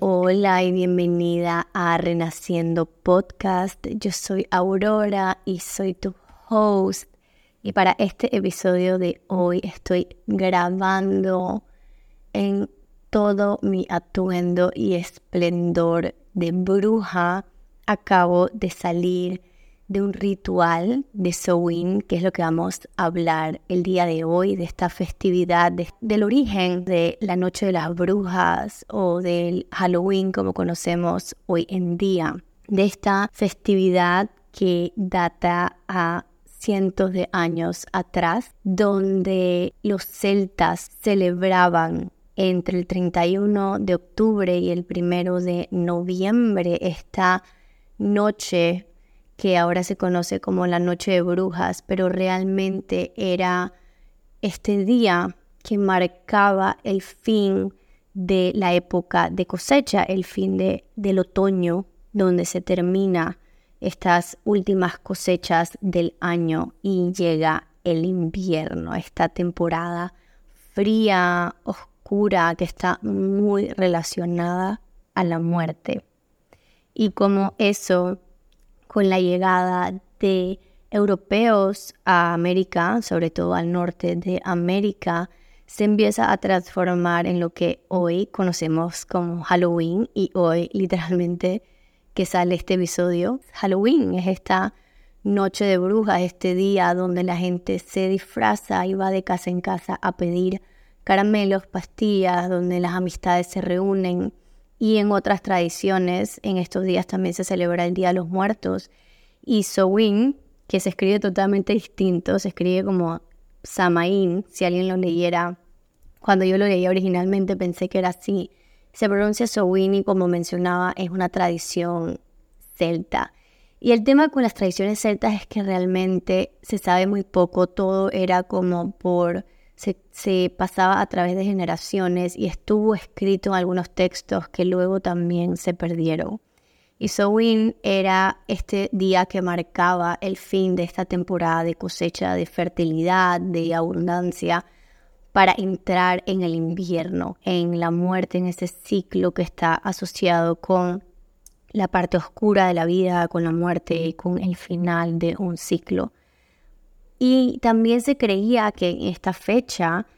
Hola y bienvenida a Renaciendo Podcast. Yo soy Aurora y soy tu host. Y para este episodio de hoy estoy grabando en todo mi atuendo y esplendor de bruja. Acabo de salir de un ritual de Samhain, que es lo que vamos a hablar el día de hoy, de esta festividad, del origen de la Noche de las Brujas o del Halloween como conocemos hoy en día, de esta festividad que data a cientos de años atrás, donde los celtas celebraban entre el 31 de octubre y el 1 de noviembre esta noche que ahora se conoce como la Noche de Brujas, pero realmente era este día que marcaba el fin de la época de cosecha, el fin de, del otoño, donde se termina estas últimas cosechas del año y llega el invierno, esta temporada fría, oscura, que está muy relacionada a la muerte. Y como eso con la llegada de europeos a América, sobre todo al norte de América, se empieza a transformar en lo que hoy conocemos como Halloween y hoy literalmente que sale este episodio. Halloween es esta noche de brujas, este día donde la gente se disfraza y va de casa en casa a pedir caramelos, pastillas, donde las amistades se reúnen y en otras tradiciones, en estos días también se celebra el Día de los Muertos. Y Sowin, que se escribe totalmente distinto, se escribe como Samaín, si alguien lo leyera. Cuando yo lo leía originalmente pensé que era así. Se pronuncia Sowin y como mencionaba es una tradición celta. Y el tema con las tradiciones celtas es que realmente se sabe muy poco, todo era como por se, pasaba a través de generaciones y estuvo escrito en algunos textos que luego también se perdieron. Y Samhain era este día que marcaba el fin de esta temporada de cosecha de fertilidad, de abundancia, para entrar en el invierno, en la muerte, en ese ciclo que está asociado con la parte oscura de la vida, con la muerte y con el final de un ciclo. Y también se creía que en esta fecha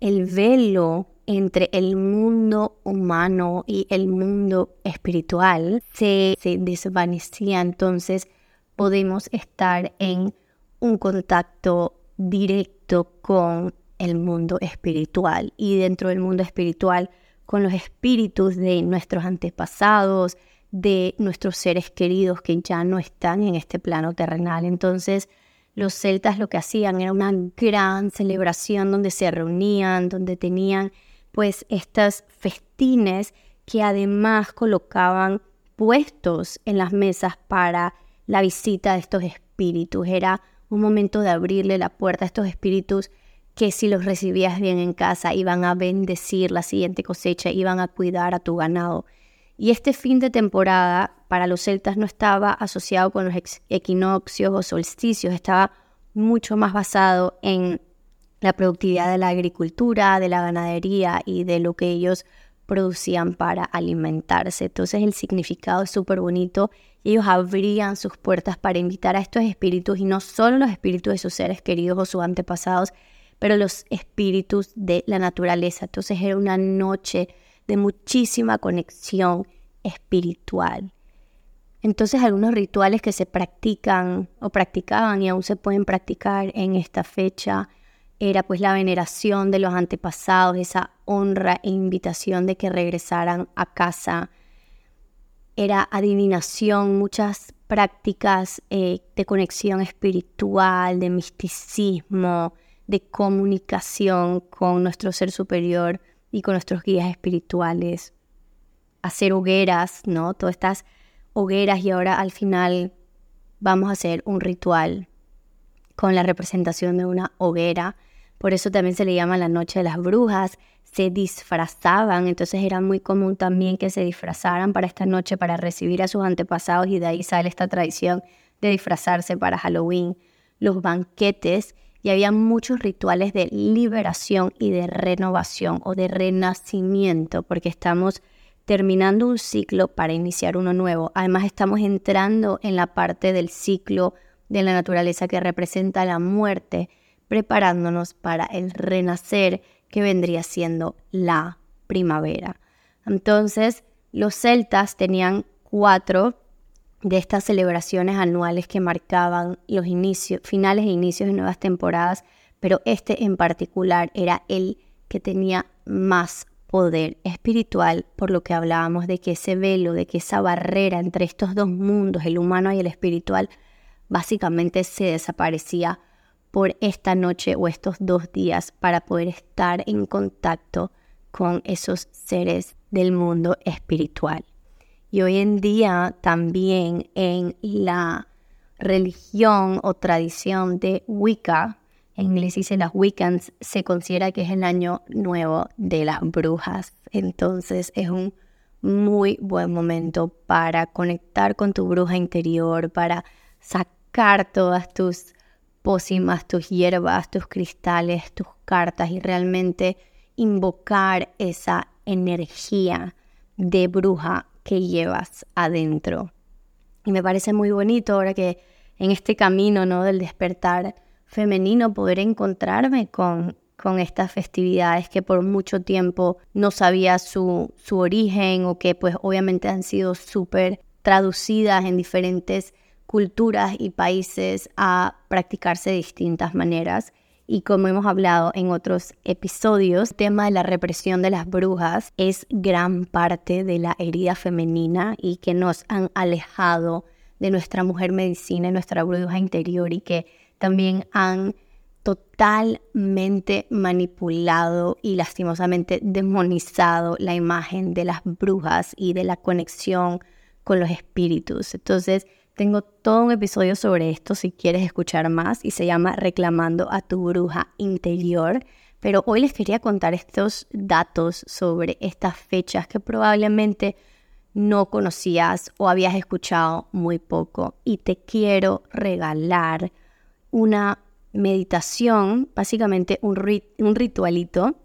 el velo entre el mundo humano y el mundo espiritual se, desvanecía, entonces podemos estar en un contacto directo con el mundo espiritual y dentro del mundo espiritual con los espíritus de nuestros antepasados, de nuestros seres queridos que ya no están en este plano terrenal. Entonces, los celtas lo que hacían era una gran celebración donde se reunían, donde tenían pues estas festines que además colocaban puestos en las mesas para la visita de estos espíritus. Era un momento de abrirle la puerta a estos espíritus que si los recibías bien en casa iban a bendecir la siguiente cosecha, iban a cuidar a tu ganado. Y este fin de temporada para los celtas no estaba asociado con los equinoccios o solsticios, estaba mucho más basado en la productividad de la agricultura, de la ganadería y de lo que ellos producían para alimentarse. Entonces el significado es súper bonito. Ellos abrían sus puertas para invitar a estos espíritus y no solo los espíritus de sus seres queridos o sus antepasados, pero los espíritus de la naturaleza. Entonces era una noche de muchísima conexión espiritual. Entonces algunos rituales que se practican o practicaban y aún se pueden practicar en esta fecha era pues la veneración de los antepasados, esa honra e invitación de que regresaran a casa. Era adivinación, muchas prácticas eh, de conexión espiritual, de misticismo, de comunicación con nuestro ser superior y con nuestros guías espirituales, hacer hogueras, ¿no? Todas estas hogueras y ahora al final vamos a hacer un ritual con la representación de una hoguera. Por eso también se le llama la noche de las brujas. Se disfrazaban, entonces era muy común también que se disfrazaran para esta noche para recibir a sus antepasados y de ahí sale esta tradición de disfrazarse para Halloween. Los banquetes y había muchos rituales de liberación y de renovación o de renacimiento, porque estamos terminando un ciclo para iniciar uno nuevo. Además estamos entrando en la parte del ciclo de la naturaleza que representa la muerte, preparándonos para el renacer que vendría siendo la primavera. Entonces, los celtas tenían cuatro de estas celebraciones anuales que marcaban los finales e inicios de nuevas temporadas, pero este en particular era el que tenía más poder espiritual, por lo que hablábamos de que ese velo, de que esa barrera entre estos dos mundos, el humano y el espiritual, básicamente se desaparecía por esta noche o estos dos días para poder estar en contacto con esos seres del mundo espiritual. Y hoy en día también en la religión o tradición de Wicca, en inglés dice las Wiccans, se considera que es el año nuevo de las brujas. Entonces es un muy buen momento para conectar con tu bruja interior, para sacar todas tus pócimas, tus hierbas, tus cristales, tus cartas y realmente invocar esa energía de bruja que llevas adentro. Y me parece muy bonito ahora que en este camino ¿no? del despertar femenino poder encontrarme con, con estas festividades que por mucho tiempo no sabía su, su origen o que pues obviamente han sido súper traducidas en diferentes culturas y países a practicarse de distintas maneras. Y como hemos hablado en otros episodios, el tema de la represión de las brujas es gran parte de la herida femenina y que nos han alejado de nuestra mujer medicina y nuestra bruja interior y que también han totalmente manipulado y lastimosamente demonizado la imagen de las brujas y de la conexión con los espíritus. Entonces, tengo todo un episodio sobre esto si quieres escuchar más y se llama Reclamando a tu bruja interior. Pero hoy les quería contar estos datos sobre estas fechas que probablemente no conocías o habías escuchado muy poco. Y te quiero regalar una meditación, básicamente un, un ritualito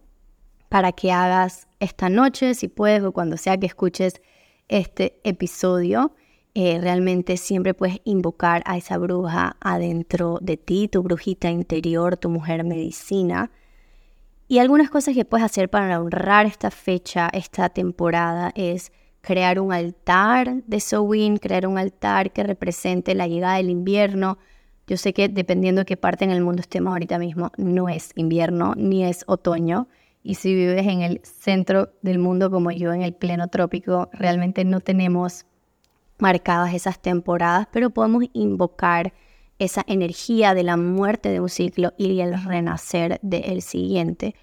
para que hagas esta noche, si puedes, o cuando sea que escuches este episodio. Eh, realmente siempre puedes invocar a esa bruja adentro de ti, tu brujita interior, tu mujer medicina. Y algunas cosas que puedes hacer para honrar esta fecha, esta temporada, es crear un altar de Sowin, crear un altar que represente la llegada del invierno, yo sé que dependiendo de qué parte en el mundo estemos ahorita mismo, no es invierno ni es otoño. Y si vives en el centro del mundo como yo, en el pleno trópico, realmente no tenemos marcadas esas temporadas, pero podemos invocar esa energía de la muerte de un ciclo y el renacer del siguiente.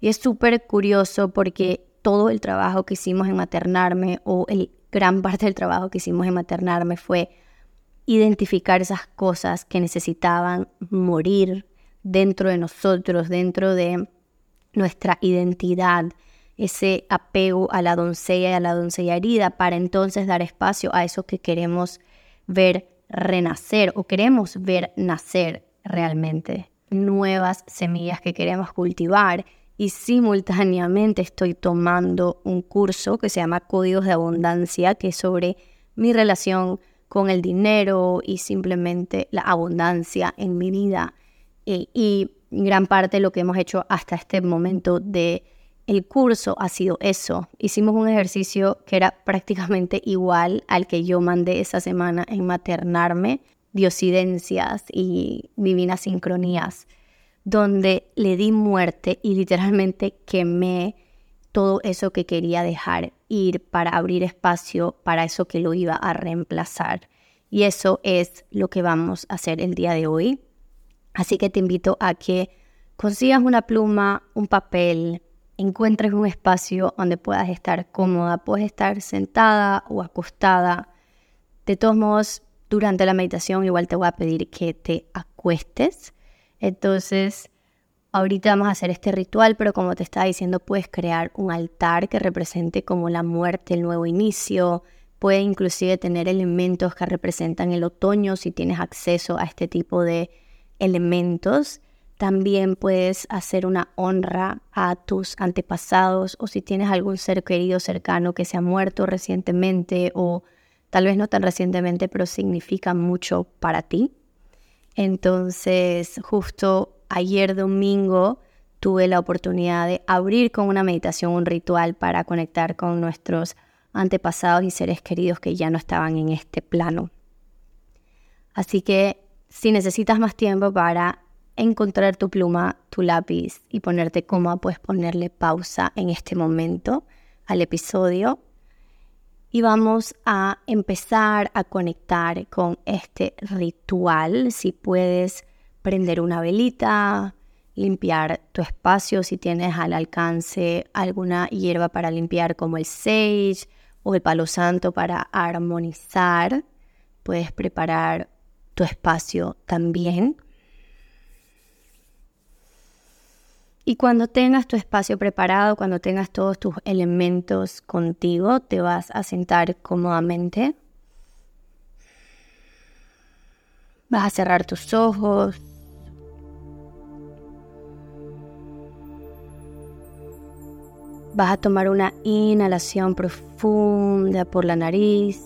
Y es súper curioso porque todo el trabajo que hicimos en maternarme o el gran parte del trabajo que hicimos en maternarme fue identificar esas cosas que necesitaban morir dentro de nosotros, dentro de nuestra identidad, ese apego a la doncella y a la doncella herida, para entonces dar espacio a eso que queremos ver renacer o queremos ver nacer realmente, nuevas semillas que queremos cultivar. Y simultáneamente estoy tomando un curso que se llama Códigos de Abundancia, que es sobre mi relación con el dinero y simplemente la abundancia en mi vida. Eh, y gran parte de lo que hemos hecho hasta este momento de el curso ha sido eso. Hicimos un ejercicio que era prácticamente igual al que yo mandé esa semana en maternarme, diosidencias y divinas sincronías, donde le di muerte y literalmente quemé todo eso que quería dejar ir para abrir espacio para eso que lo iba a reemplazar. Y eso es lo que vamos a hacer el día de hoy. Así que te invito a que consigas una pluma, un papel, encuentres un espacio donde puedas estar cómoda. Puedes estar sentada o acostada. De todos modos, durante la meditación igual te voy a pedir que te acuestes. Entonces, Ahorita vamos a hacer este ritual, pero como te estaba diciendo, puedes crear un altar que represente como la muerte, el nuevo inicio. Puede inclusive tener elementos que representan el otoño si tienes acceso a este tipo de elementos. También puedes hacer una honra a tus antepasados o si tienes algún ser querido cercano que se ha muerto recientemente o tal vez no tan recientemente, pero significa mucho para ti. Entonces, justo ayer domingo tuve la oportunidad de abrir con una meditación, un ritual para conectar con nuestros antepasados y seres queridos que ya no estaban en este plano. Así que si necesitas más tiempo para encontrar tu pluma, tu lápiz y ponerte cómoda, puedes ponerle pausa en este momento al episodio. Y vamos a empezar a conectar con este ritual. Si puedes prender una velita, limpiar tu espacio, si tienes al alcance alguna hierba para limpiar como el sage o el palo santo para armonizar, puedes preparar tu espacio también. Y cuando tengas tu espacio preparado, cuando tengas todos tus elementos contigo, te vas a sentar cómodamente. Vas a cerrar tus ojos. Vas a tomar una inhalación profunda por la nariz.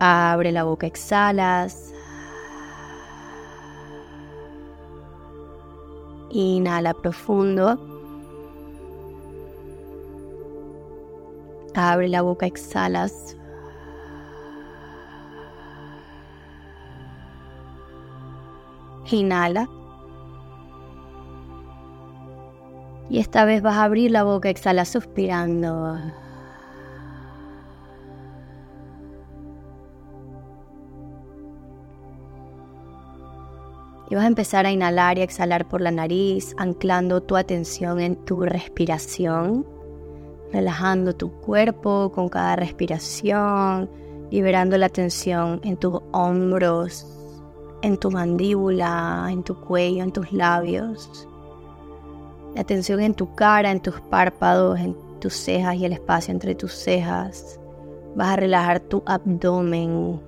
Abre la boca, exhalas. Inhala profundo. Abre la boca, exhalas. Inhala. Y esta vez vas a abrir la boca, exhala suspirando. Y vas a empezar a inhalar y exhalar por la nariz, anclando tu atención en tu respiración, relajando tu cuerpo con cada respiración, liberando la tensión en tus hombros, en tu mandíbula, en tu cuello, en tus labios. La tensión en tu cara, en tus párpados, en tus cejas y el espacio entre tus cejas. Vas a relajar tu abdomen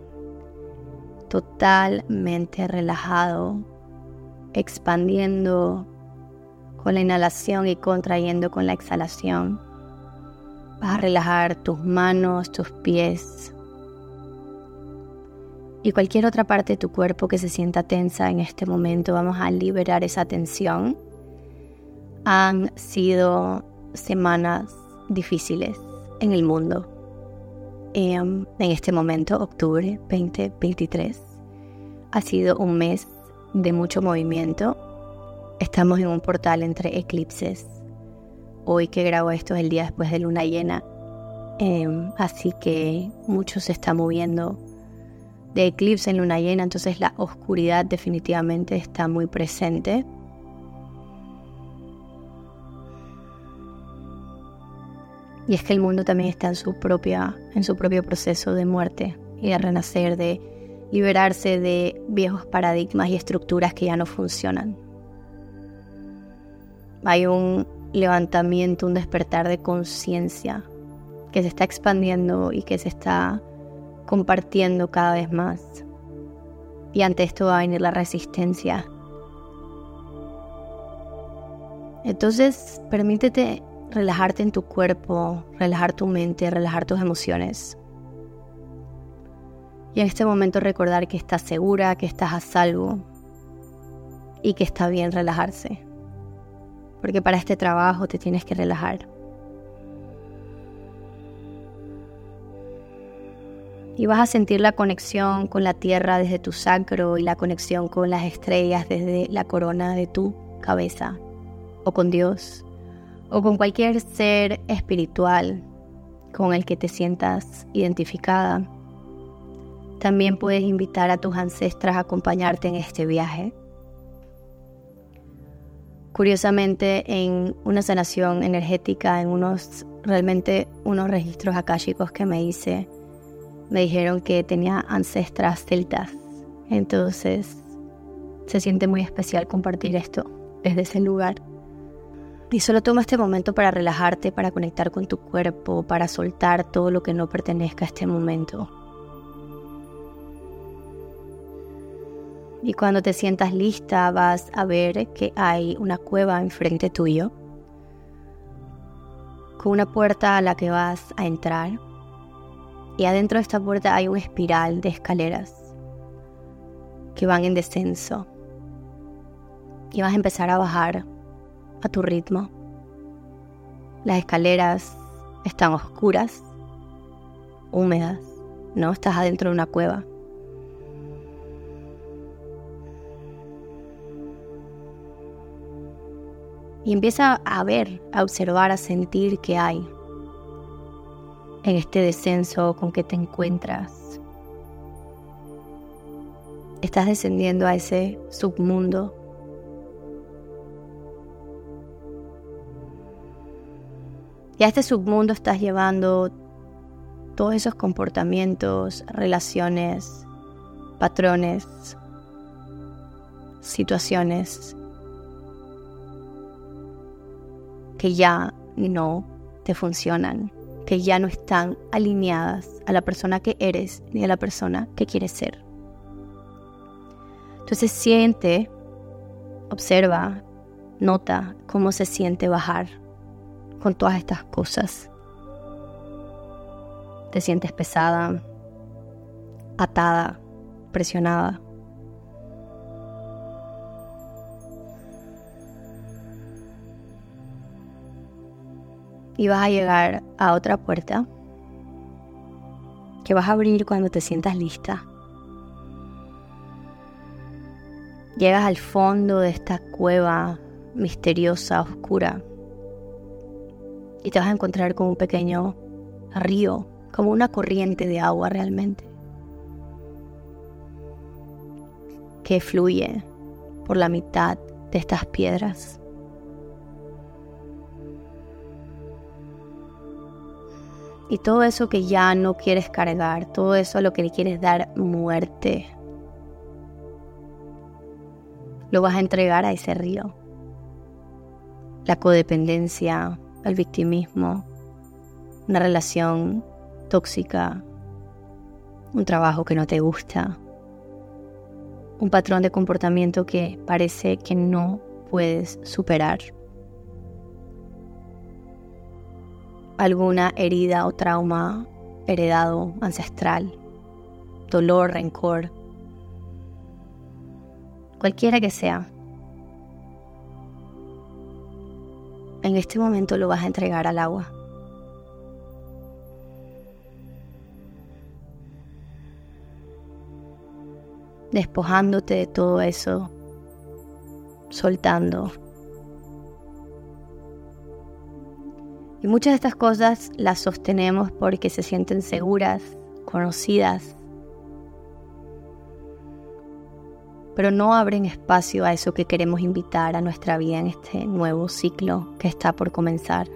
totalmente relajado expandiendo con la inhalación y contrayendo con la exhalación. Vas a relajar tus manos, tus pies y cualquier otra parte de tu cuerpo que se sienta tensa en este momento. Vamos a liberar esa tensión. Han sido semanas difíciles en el mundo. Em, en este momento, octubre 2023, ha sido un mes de mucho movimiento. Estamos en un portal entre eclipses. Hoy que grabo esto es el día después de luna llena. Em, así que mucho se está moviendo de eclipse en luna llena, entonces la oscuridad definitivamente está muy presente. Y es que el mundo también está en su propia en su propio proceso de muerte y de renacer de liberarse de viejos paradigmas y estructuras que ya no funcionan. Hay un levantamiento, un despertar de conciencia que se está expandiendo y que se está compartiendo cada vez más. Y ante esto va a venir la resistencia. Entonces, permítete relajarte en tu cuerpo, relajar tu mente, relajar tus emociones. Y en este momento recordar que estás segura, que estás a salvo y que está bien relajarse. Porque para este trabajo te tienes que relajar. Y vas a sentir la conexión con la tierra desde tu sacro y la conexión con las estrellas desde la corona de tu cabeza. O con Dios. O con cualquier ser espiritual con el que te sientas identificada también puedes invitar a tus ancestras a acompañarte en este viaje. Curiosamente, en una sanación energética, en unos realmente unos registros akáshicos que me hice, me dijeron que tenía ancestras celtas. Entonces, se siente muy especial compartir esto desde ese lugar. Y solo toma este momento para relajarte, para conectar con tu cuerpo, para soltar todo lo que no pertenezca a este momento. Y cuando te sientas lista vas a ver que hay una cueva enfrente tuyo, con una puerta a la que vas a entrar. Y adentro de esta puerta hay una espiral de escaleras que van en descenso. Y vas a empezar a bajar a tu ritmo. Las escaleras están oscuras, húmedas, ¿no? Estás adentro de una cueva. Y empieza a ver, a observar, a sentir qué hay en este descenso con que te encuentras. Estás descendiendo a ese submundo. Y a este submundo estás llevando todos esos comportamientos, relaciones, patrones, situaciones que ya no te funcionan, que ya no están alineadas a la persona que eres ni a la persona que quieres ser. Entonces siente, observa, nota cómo se siente bajar con todas estas cosas. Te sientes pesada, atada, presionada. y vas a llegar a otra puerta que vas a abrir cuando te sientas lista. Llegas al fondo de esta cueva misteriosa, oscura, y te vas a encontrar con un pequeño río, como una corriente de agua realmente, que fluye por la mitad de estas piedras. Y todo eso que ya no quieres cargar, todo eso a lo que le quieres dar muerte, lo vas a entregar a ese río. La codependencia, el victimismo, una relación tóxica, un trabajo que no te gusta, un patrón de comportamiento que parece que no puedes superar. alguna herida o trauma heredado ancestral, dolor, rencor, cualquiera que sea. En este momento lo vas a entregar al agua. Despojándote de todo eso, soltando Y muchas de estas cosas las sostenemos porque se sienten seguras, conocidas, pero no abren espacio a eso que queremos invitar a nuestra vida en este nuevo ciclo que está por comenzar.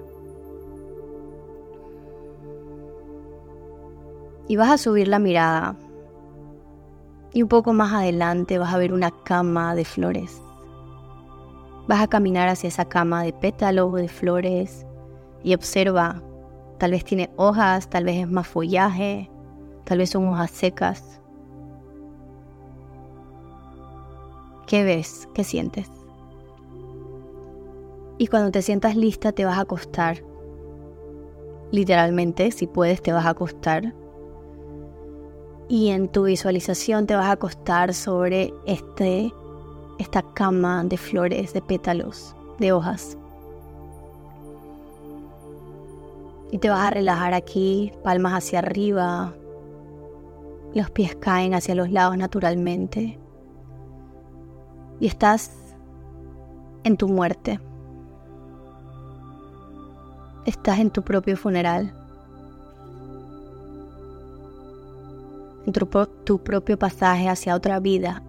Y vas a subir la mirada y un poco más adelante vas a ver una cama de flores. Vas a caminar hacia esa cama de pétalos de flores y observa, tal vez tiene hojas, tal vez es más follaje, tal vez son hojas secas. ¿Qué ves? ¿Qué sientes? Y cuando te sientas lista te vas a acostar. Literalmente, si puedes, te vas a acostar. Y en tu visualización te vas a acostar sobre este, esta cama de flores, de pétalos, de hojas. Y te vas a relajar aquí, palmas hacia arriba. Los pies caen hacia los lados naturalmente. Y estás en tu muerte. Estás en tu propio funeral. En tu, tu propio pasaje hacia otra vida.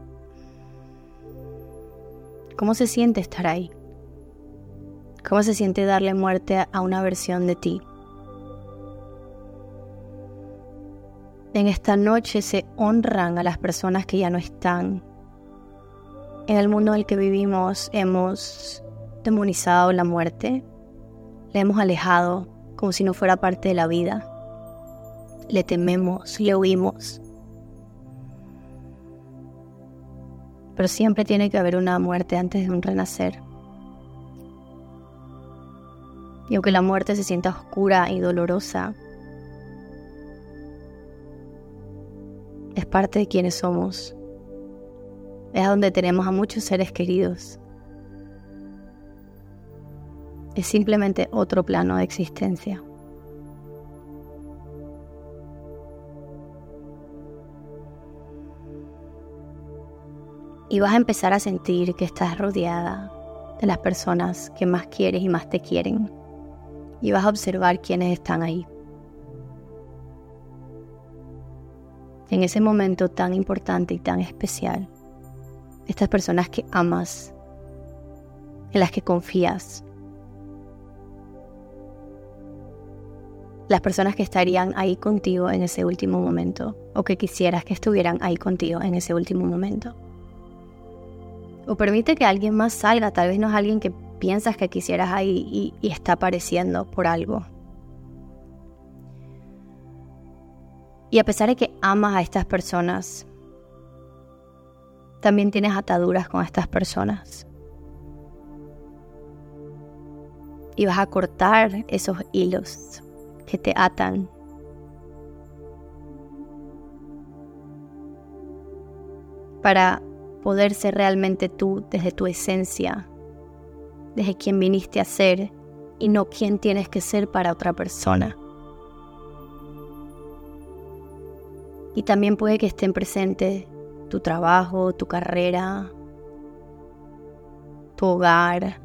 ¿Cómo se siente estar ahí? ¿Cómo se siente darle muerte a una versión de ti? En esta noche se honran a las personas que ya no están. En el mundo en el que vivimos hemos demonizado la muerte, le hemos alejado como si no fuera parte de la vida. Le tememos, le huimos. Pero siempre tiene que haber una muerte antes de un renacer. Y aunque la muerte se sienta oscura y dolorosa, es parte de quienes somos. Es donde tenemos a muchos seres queridos. Es simplemente otro plano de existencia. Y vas a empezar a sentir que estás rodeada de las personas que más quieres y más te quieren y vas a observar quiénes están ahí. En ese momento tan importante y tan especial, estas personas que amas, en las que confías, las personas que estarían ahí contigo en ese último momento o que quisieras que estuvieran ahí contigo en ese último momento. O permite que alguien más salga, tal vez no es alguien que piensas que quisieras ahí y, está apareciendo por algo. Y a pesar de que amas a estas personas, también tienes ataduras con estas personas. Y vas a cortar esos hilos que te atan. Para poder ser realmente tú desde tu esencia desde quien viniste a ser y no quién tienes que ser para otra persona. Y también puede que estén presentes tu trabajo, tu carrera, tu hogar,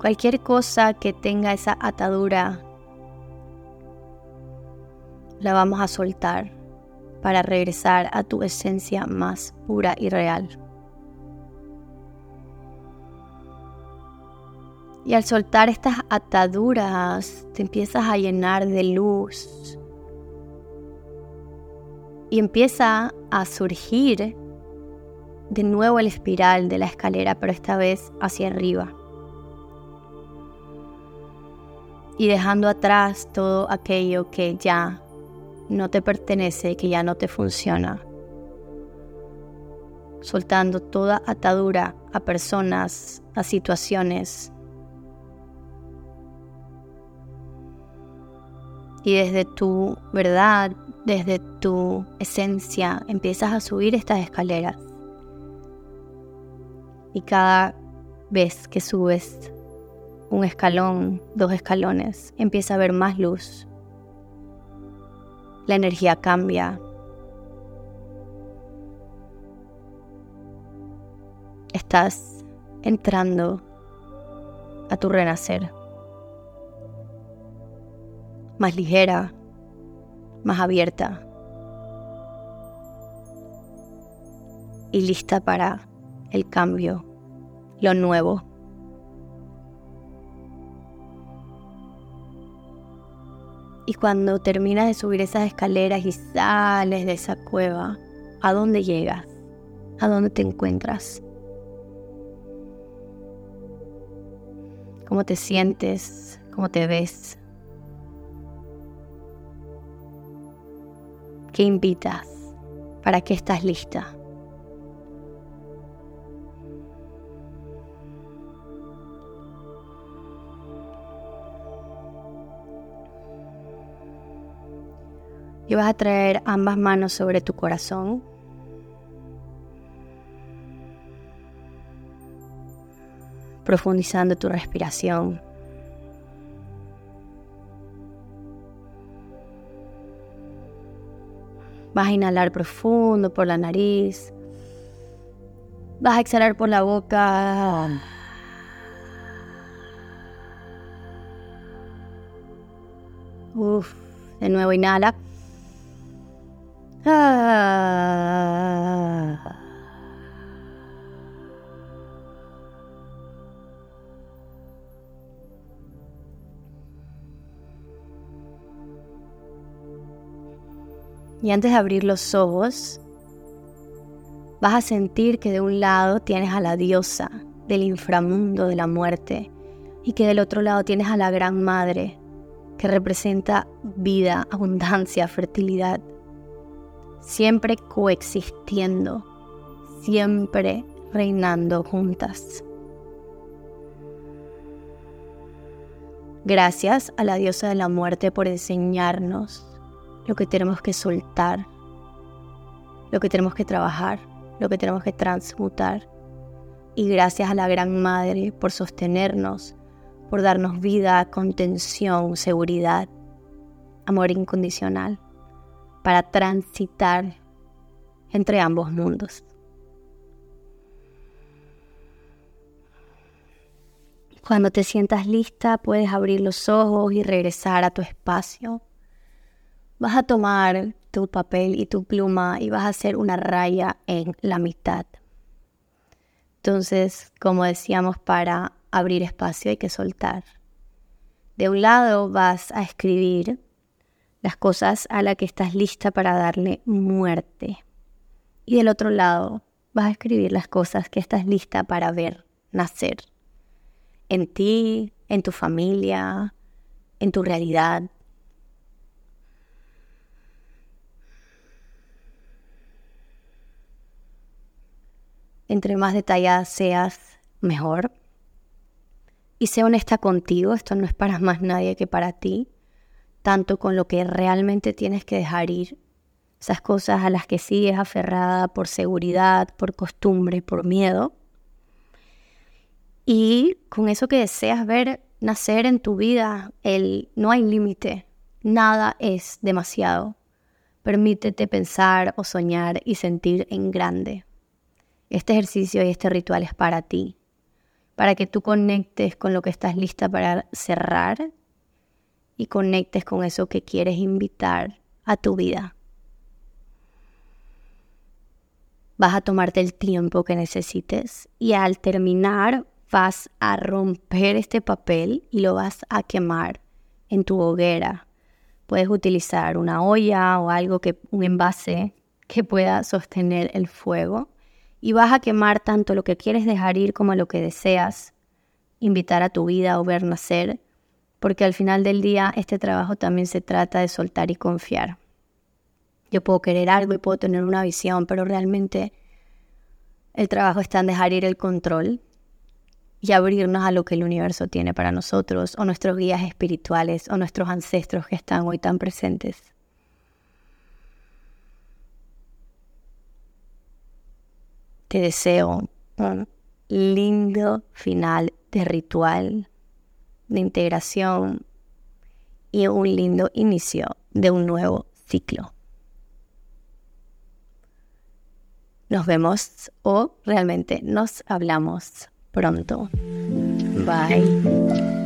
cualquier cosa que tenga esa atadura, la vamos a soltar para regresar a tu esencia más pura y real. Y al soltar estas ataduras, te empiezas a llenar de luz. Y empieza a surgir de nuevo el espiral de la escalera, pero esta vez hacia arriba. Y dejando atrás todo aquello que ya no te pertenece, que ya no te funciona. Soltando toda atadura a personas, a situaciones, Y desde tu verdad, desde tu esencia, empiezas a subir estas escaleras. Y cada vez que subes un escalón, dos escalones, empieza a haber más luz. La energía cambia. Estás entrando a tu renacer más ligera, más abierta y lista para el cambio, lo nuevo. Y cuando terminas de subir esas escaleras y sales de esa cueva, ¿a dónde llegas? ¿A dónde te encuentras? ¿Cómo te sientes? ¿Cómo te ves? ¿Qué invitas? ¿Para qué estás lista? Y vas a traer ambas manos sobre tu corazón. Profundizando tu respiración. Vas a inhalar profundo por la nariz. Vas a exhalar por la boca. Uf, de nuevo inhala. Ah. Y antes de abrir los ojos, vas a sentir que de un lado tienes a la diosa del inframundo de la muerte y que del otro lado tienes a la gran madre que representa vida, abundancia, fertilidad, siempre coexistiendo, siempre reinando juntas. Gracias a la diosa de la muerte por enseñarnos lo que tenemos que soltar, lo que tenemos que trabajar, lo que tenemos que transmutar. Y gracias a la Gran Madre por sostenernos, por darnos vida, contención, seguridad, amor incondicional, para transitar entre ambos mundos. Cuando te sientas lista, puedes abrir los ojos y regresar a tu espacio. Vas a tomar tu papel y tu pluma y vas a hacer una raya en la mitad. Entonces, como decíamos, para abrir espacio hay que soltar. De un lado vas a escribir las cosas a las que estás lista para darle muerte. Y del otro lado vas a escribir las cosas que estás lista para ver nacer en ti, en tu familia, en tu realidad. Entre más detallada seas, mejor. Y sé honesta contigo, esto no es para más nadie que para ti, tanto con lo que realmente tienes que dejar ir, esas cosas a las que sigues aferrada por seguridad, por costumbre, por miedo, y con eso que deseas ver nacer en tu vida, el no hay límite, nada es demasiado. Permítete pensar o soñar y sentir en grande. Este ejercicio y este ritual es para ti, para que tú conectes con lo que estás lista para cerrar y conectes con eso que quieres invitar a tu vida. Vas a tomarte el tiempo que necesites y al terminar vas a romper este papel y lo vas a quemar en tu hoguera. Puedes utilizar una olla o algo que un envase que pueda sostener el fuego y vas a quemar tanto lo que quieres dejar ir como lo que deseas invitar a tu vida o ver nacer, porque al final del día este trabajo también se trata de soltar y confiar. Yo puedo querer algo y puedo tener una visión, pero realmente el trabajo está en dejar ir el control y abrirnos a lo que el universo tiene para nosotros, o nuestros guías espirituales, o nuestros ancestros que están hoy tan presentes. Te deseo un lindo final de ritual, de integración y un lindo inicio de un nuevo ciclo. Nos vemos o realmente nos hablamos pronto. Bye.